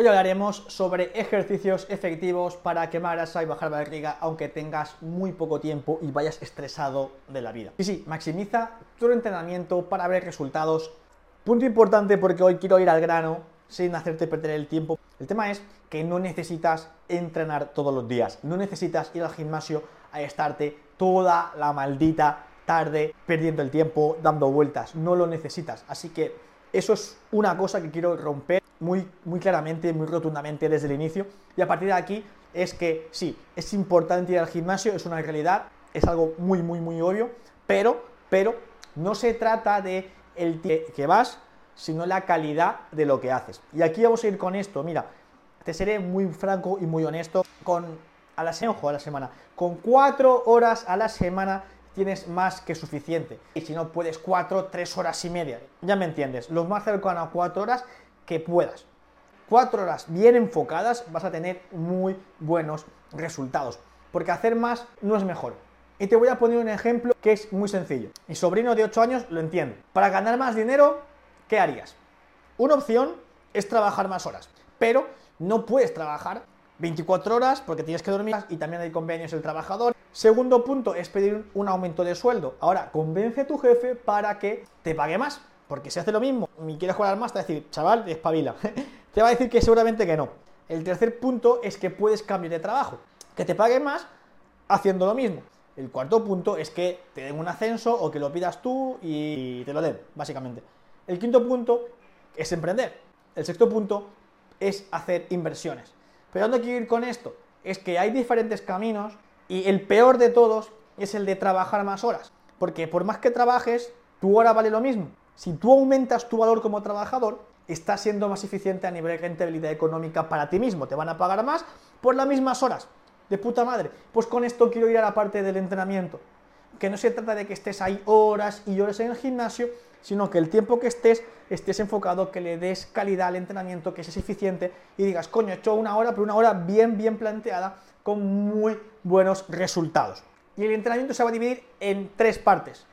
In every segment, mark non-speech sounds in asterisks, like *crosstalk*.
Hoy hablaremos sobre ejercicios efectivos para quemar grasa y bajar barriga aunque tengas muy poco tiempo y vayas estresado de la vida. Y sí, maximiza tu entrenamiento para ver resultados. Punto importante porque hoy quiero ir al grano sin hacerte perder el tiempo. El tema es que no necesitas entrenar todos los días, no necesitas ir al gimnasio a estarte toda la maldita tarde perdiendo el tiempo, dando vueltas, no lo necesitas. Así que eso es una cosa que quiero romper muy, muy claramente, muy rotundamente desde el inicio. Y a partir de aquí es que sí, es importante ir al gimnasio, es una realidad, es algo muy, muy, muy obvio, pero, pero no se trata de el que vas, sino la calidad de lo que haces. Y aquí vamos a ir con esto, mira, te seré muy franco y muy honesto con a la semana, a la semana, con cuatro horas a la semana tienes más que suficiente. Y si no puedes cuatro, tres horas y media. Ya me entiendes, lo más cercano a cuatro horas que puedas. Cuatro horas bien enfocadas vas a tener muy buenos resultados. Porque hacer más no es mejor. Y te voy a poner un ejemplo que es muy sencillo. Mi sobrino de 8 años lo entiende. Para ganar más dinero, ¿qué harías? Una opción es trabajar más horas. Pero no puedes trabajar 24 horas porque tienes que dormir y también hay convenios el trabajador. Segundo punto es pedir un aumento de sueldo. Ahora, convence a tu jefe para que te pague más. Porque si hace lo mismo y quieres jugar más, te va a decir, chaval, espabila. *laughs* te va a decir que seguramente que no. El tercer punto es que puedes cambiar de trabajo. Que te pague más haciendo lo mismo. El cuarto punto es que te den un ascenso o que lo pidas tú y te lo den, básicamente. El quinto punto es emprender. El sexto punto es hacer inversiones. Pero ¿dónde quiero ir con esto? Es que hay diferentes caminos y el peor de todos es el de trabajar más horas. Porque por más que trabajes, tu hora vale lo mismo. Si tú aumentas tu valor como trabajador, estás siendo más eficiente a nivel de rentabilidad económica para ti mismo. Te van a pagar más por las mismas horas. De puta madre. Pues con esto quiero ir a la parte del entrenamiento. Que no se trata de que estés ahí horas y horas en el gimnasio, sino que el tiempo que estés, estés enfocado, que le des calidad al entrenamiento, que seas eficiente y digas, coño, he hecho una hora, pero una hora bien, bien planteada, con muy buenos resultados. Y el entrenamiento se va a dividir en tres partes.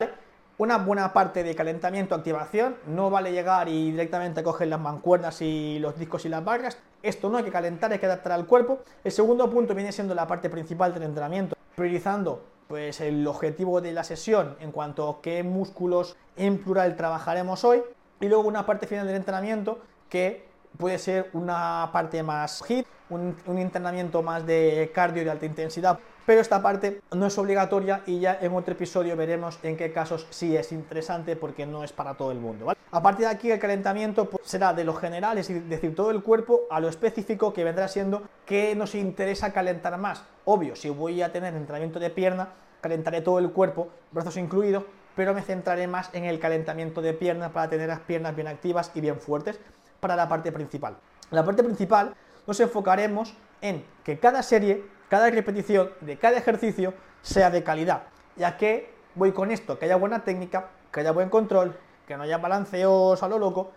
Una buena parte de calentamiento, activación, no vale llegar y directamente coger las mancuernas y los discos y las barras. Esto no hay que calentar, hay que adaptar al cuerpo. El segundo punto viene siendo la parte principal del entrenamiento, priorizando pues el objetivo de la sesión en cuanto a qué músculos en plural trabajaremos hoy y luego una parte final del entrenamiento que puede ser una parte más hit, un, entrenamiento más de cardio de alta intensidad, pero esta parte no es obligatoria y ya en otro episodio veremos en qué casos sí es interesante porque no es para todo el mundo. A partir de aquí el calentamiento pues, será de lo general, es decir, todo el cuerpo, a lo específico que vendrá siendo que nos interesa calentar más. Obvio, si voy a tener entrenamiento de pierna, calentaré todo el cuerpo, brazos incluidos, pero me centraré más en el calentamiento de piernas para tener las piernas bien activas y bien fuertes para la parte principal. la parte principal nos enfocaremos en que cada serie, cada repetición de cada ejercicio sea de calidad, ya que voy con esto, que haya buena técnica, que haya buen control, que no haya balanceos a lo loco,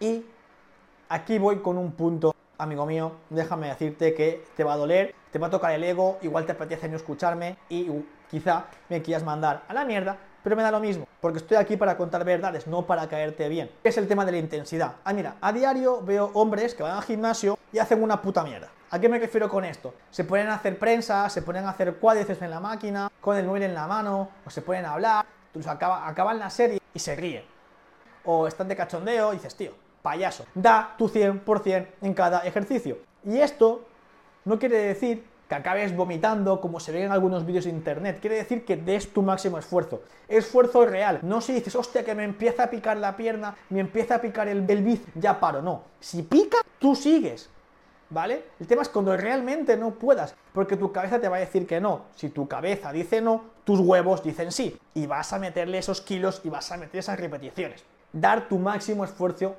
y aquí voy con un punto, amigo mío, déjame decirte que te va a doler, te va a tocar el ego, igual te apetece no escucharme y quizá me quieras mandar a la mierda, pero me da lo mismo, porque estoy aquí para contar verdades, no para caerte bien. Es el tema de la intensidad. Ah, mira, a diario veo hombres que van al gimnasio y hacen una puta mierda. ¿A qué me refiero con esto? Se ponen a hacer prensa, se ponen a hacer cuádriceps en la máquina, con el móvil en la mano, o se ponen a hablar, incluso acaban la serie y se ríen. O están de cachondeo y dices, tío, payaso, da tu 100% en cada ejercicio. Y esto no quiere decir que acabes vomitando como se ve en algunos vídeos de internet. Quiere decir que des tu máximo esfuerzo. Esfuerzo real. No si dices, hostia, que me empieza a picar la pierna, me empieza a picar el, el ya paro. No. Si pica, tú sigues. ¿Vale? El tema es cuando realmente no puedas, porque tu cabeza te va a decir que no. Si tu cabeza dice no, tus huevos dicen sí. Y vas a meterle esos kilos y vas a meter esas repeticiones. Dar tu máximo esfuerzo,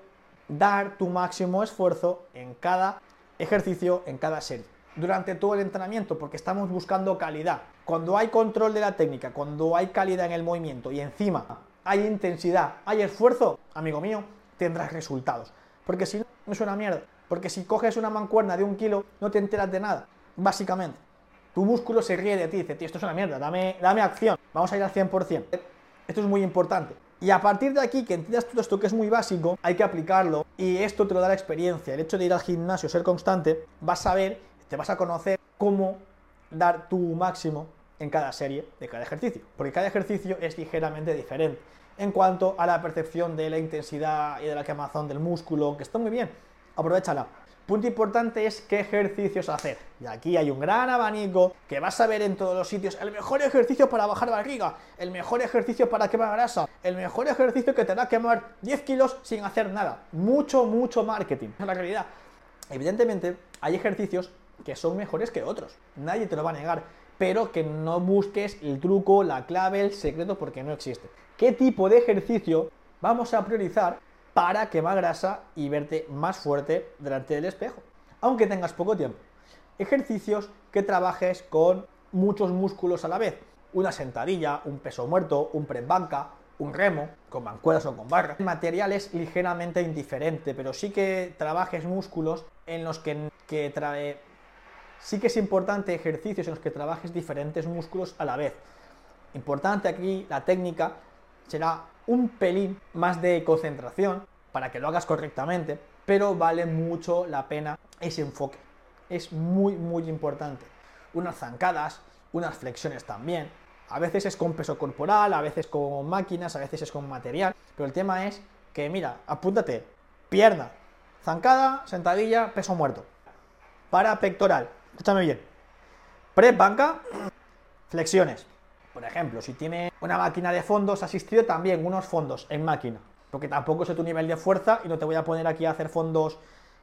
dar tu máximo esfuerzo en cada ejercicio, en cada serie durante todo el entrenamiento porque estamos buscando calidad. Cuando hay control de la técnica, cuando hay calidad en el movimiento y encima hay intensidad, hay esfuerzo, amigo mío, tendrás resultados. Porque si no, es una mierda. Porque si coges una mancuerna de un kilo, no te enteras de nada, básicamente. Tu músculo se ríe de ti, dice, tío, esto es una mierda, dame, dame acción, vamos a ir al 100%. Esto es muy importante. Y a partir de aquí, que entiendas todo esto que es muy básico, hay que aplicarlo y esto te lo da la experiencia. El hecho de ir al gimnasio, ser constante, vas a ver, te vas a conocer cómo dar tu máximo en cada serie de cada ejercicio, porque cada ejercicio es ligeramente diferente en cuanto a la percepción de la intensidad y de la quemazón del músculo, que está muy bien, aprovechala. Punto importante es qué ejercicios hacer. Y aquí hay un gran abanico que vas a ver en todos los sitios. El mejor ejercicio para bajar barriga, el mejor ejercicio para quemar grasa, el mejor ejercicio que te hará quemar 10 kilos sin hacer nada. Mucho, mucho marketing. Es la realidad. Evidentemente, hay ejercicios que son mejores que otros. Nadie te lo va a negar. Pero que no busques el truco, la clave, el secreto, porque no existe. ¿Qué tipo de ejercicio vamos a priorizar para quemar grasa y verte más fuerte delante del espejo, aunque tengas poco tiempo. Ejercicios que trabajes con muchos músculos a la vez. Una sentadilla, un peso muerto, un press banca, un remo, con mancuernas o con barras. El material es ligeramente indiferente, pero sí que trabajes músculos en los que, que trae... Sí que es importante ejercicios en los que trabajes diferentes músculos a la vez. Importante aquí la técnica será un pelín más de concentración para que lo hagas correctamente, pero vale mucho la pena ese enfoque. Es muy, muy importante. Unas zancadas, unas flexiones también. A veces es con peso corporal, a veces con máquinas, a veces es con material, pero el tema es que, mira, apúntate, pierna, zancada, sentadilla, peso muerto. Para pectoral, escúchame bien. Pre banca, flexiones. Por ejemplo, si tiene una máquina de fondos asistido, también unos fondos en máquina. Porque tampoco sé tu nivel de fuerza y no te voy a poner aquí a hacer fondos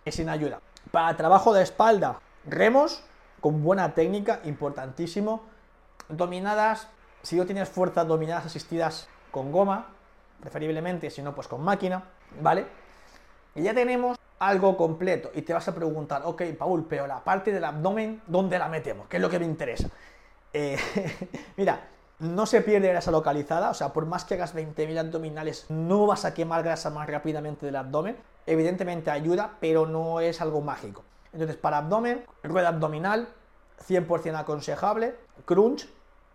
sin ayuda. Para trabajo de espalda, remos con buena técnica, importantísimo. Dominadas, si no tienes fuerza, dominadas asistidas con goma, preferiblemente, si no, pues con máquina, ¿vale? Y ya tenemos algo completo. Y te vas a preguntar, ok, Paul, pero la parte del abdomen, ¿dónde la metemos? ¿Qué es lo que me interesa? Eh, *laughs* mira, no se pierde grasa localizada, o sea, por más que hagas 20.000 abdominales, no vas a quemar grasa más rápidamente del abdomen. Evidentemente ayuda, pero no es algo mágico. Entonces, para abdomen, rueda abdominal, 100% aconsejable, crunch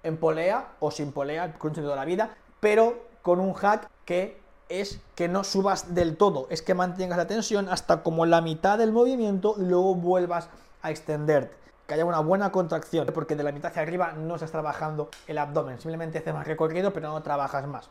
en polea o sin polea, crunch de toda la vida, pero con un hack que es que no subas del todo, es que mantengas la tensión hasta como la mitad del movimiento y luego vuelvas a extenderte que haya una buena contracción, porque de la mitad hacia arriba no estás trabajando el abdomen, simplemente haces más recorrido, pero no trabajas más.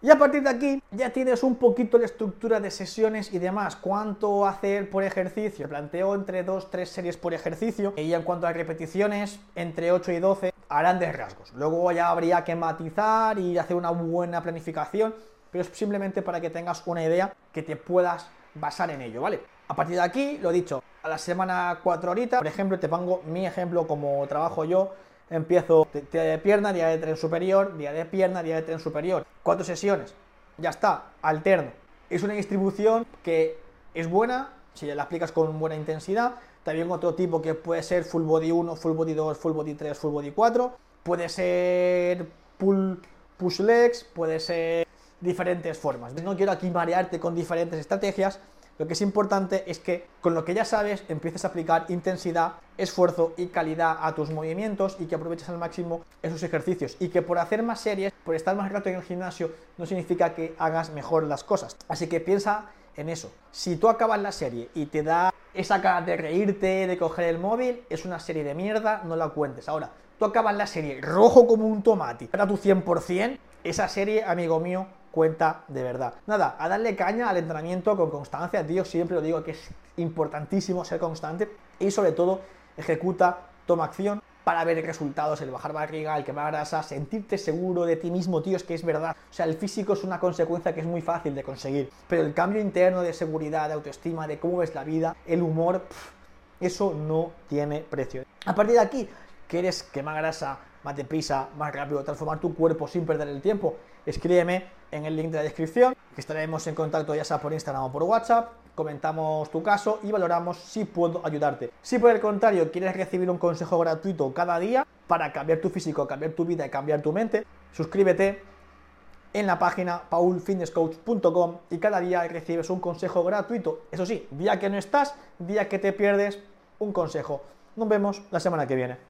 Y a partir de aquí ya tienes un poquito de estructura de sesiones y demás. ¿Cuánto hacer por ejercicio? Planteo entre 2-3 series por ejercicio. Y en cuanto a repeticiones, entre 8 y 12 a grandes rasgos. Luego ya habría que matizar y hacer una buena planificación. Pero es simplemente para que tengas una idea que te puedas basar en ello, ¿vale? A partir de aquí, lo dicho, a la semana 4 horitas, por ejemplo, te pongo mi ejemplo como trabajo yo, empiezo día de pierna, día de tren superior, día de pierna, día de tren superior, cuatro sesiones, ya está, alterno. Es una distribución que es buena, si la aplicas con buena intensidad, también otro tipo que puede ser full body 1, full body 2, full body 3, full body 4, puede ser pull push legs, puede ser diferentes formas. No quiero aquí marearte con diferentes estrategias, lo que es importante es que con lo que ya sabes empieces a aplicar intensidad, esfuerzo y calidad a tus movimientos y que aproveches al máximo esos ejercicios. Y que por hacer más series, por estar más rato en el gimnasio, no significa que hagas mejor las cosas. Así que piensa en eso. Si tú acabas la serie y te da esa cara de reírte, de coger el móvil, es una serie de mierda, no la cuentes. Ahora, tú acabas la serie rojo como un tomate, para tu 100%, esa serie, amigo mío, cuenta de verdad. Nada, a darle caña al entrenamiento con constancia, tío, siempre lo digo que es importantísimo ser constante y sobre todo ejecuta, toma acción para ver resultados, el bajar barriga, el quemar grasa, sentirte seguro de ti mismo, tío, es que es verdad. O sea, el físico es una consecuencia que es muy fácil de conseguir, pero el cambio interno de seguridad, de autoestima, de cómo ves la vida, el humor, eso no tiene precio. A partir de aquí, ¿quieres quemar grasa, más deprisa, más rápido, transformar tu cuerpo sin perder el tiempo? Escríbeme en el link de la descripción, estaremos en contacto ya sea por Instagram o por WhatsApp, comentamos tu caso y valoramos si puedo ayudarte. Si por el contrario quieres recibir un consejo gratuito cada día para cambiar tu físico, cambiar tu vida y cambiar tu mente, suscríbete en la página paulfitnesscoach.com y cada día recibes un consejo gratuito. Eso sí, día que no estás, día que te pierdes, un consejo. Nos vemos la semana que viene.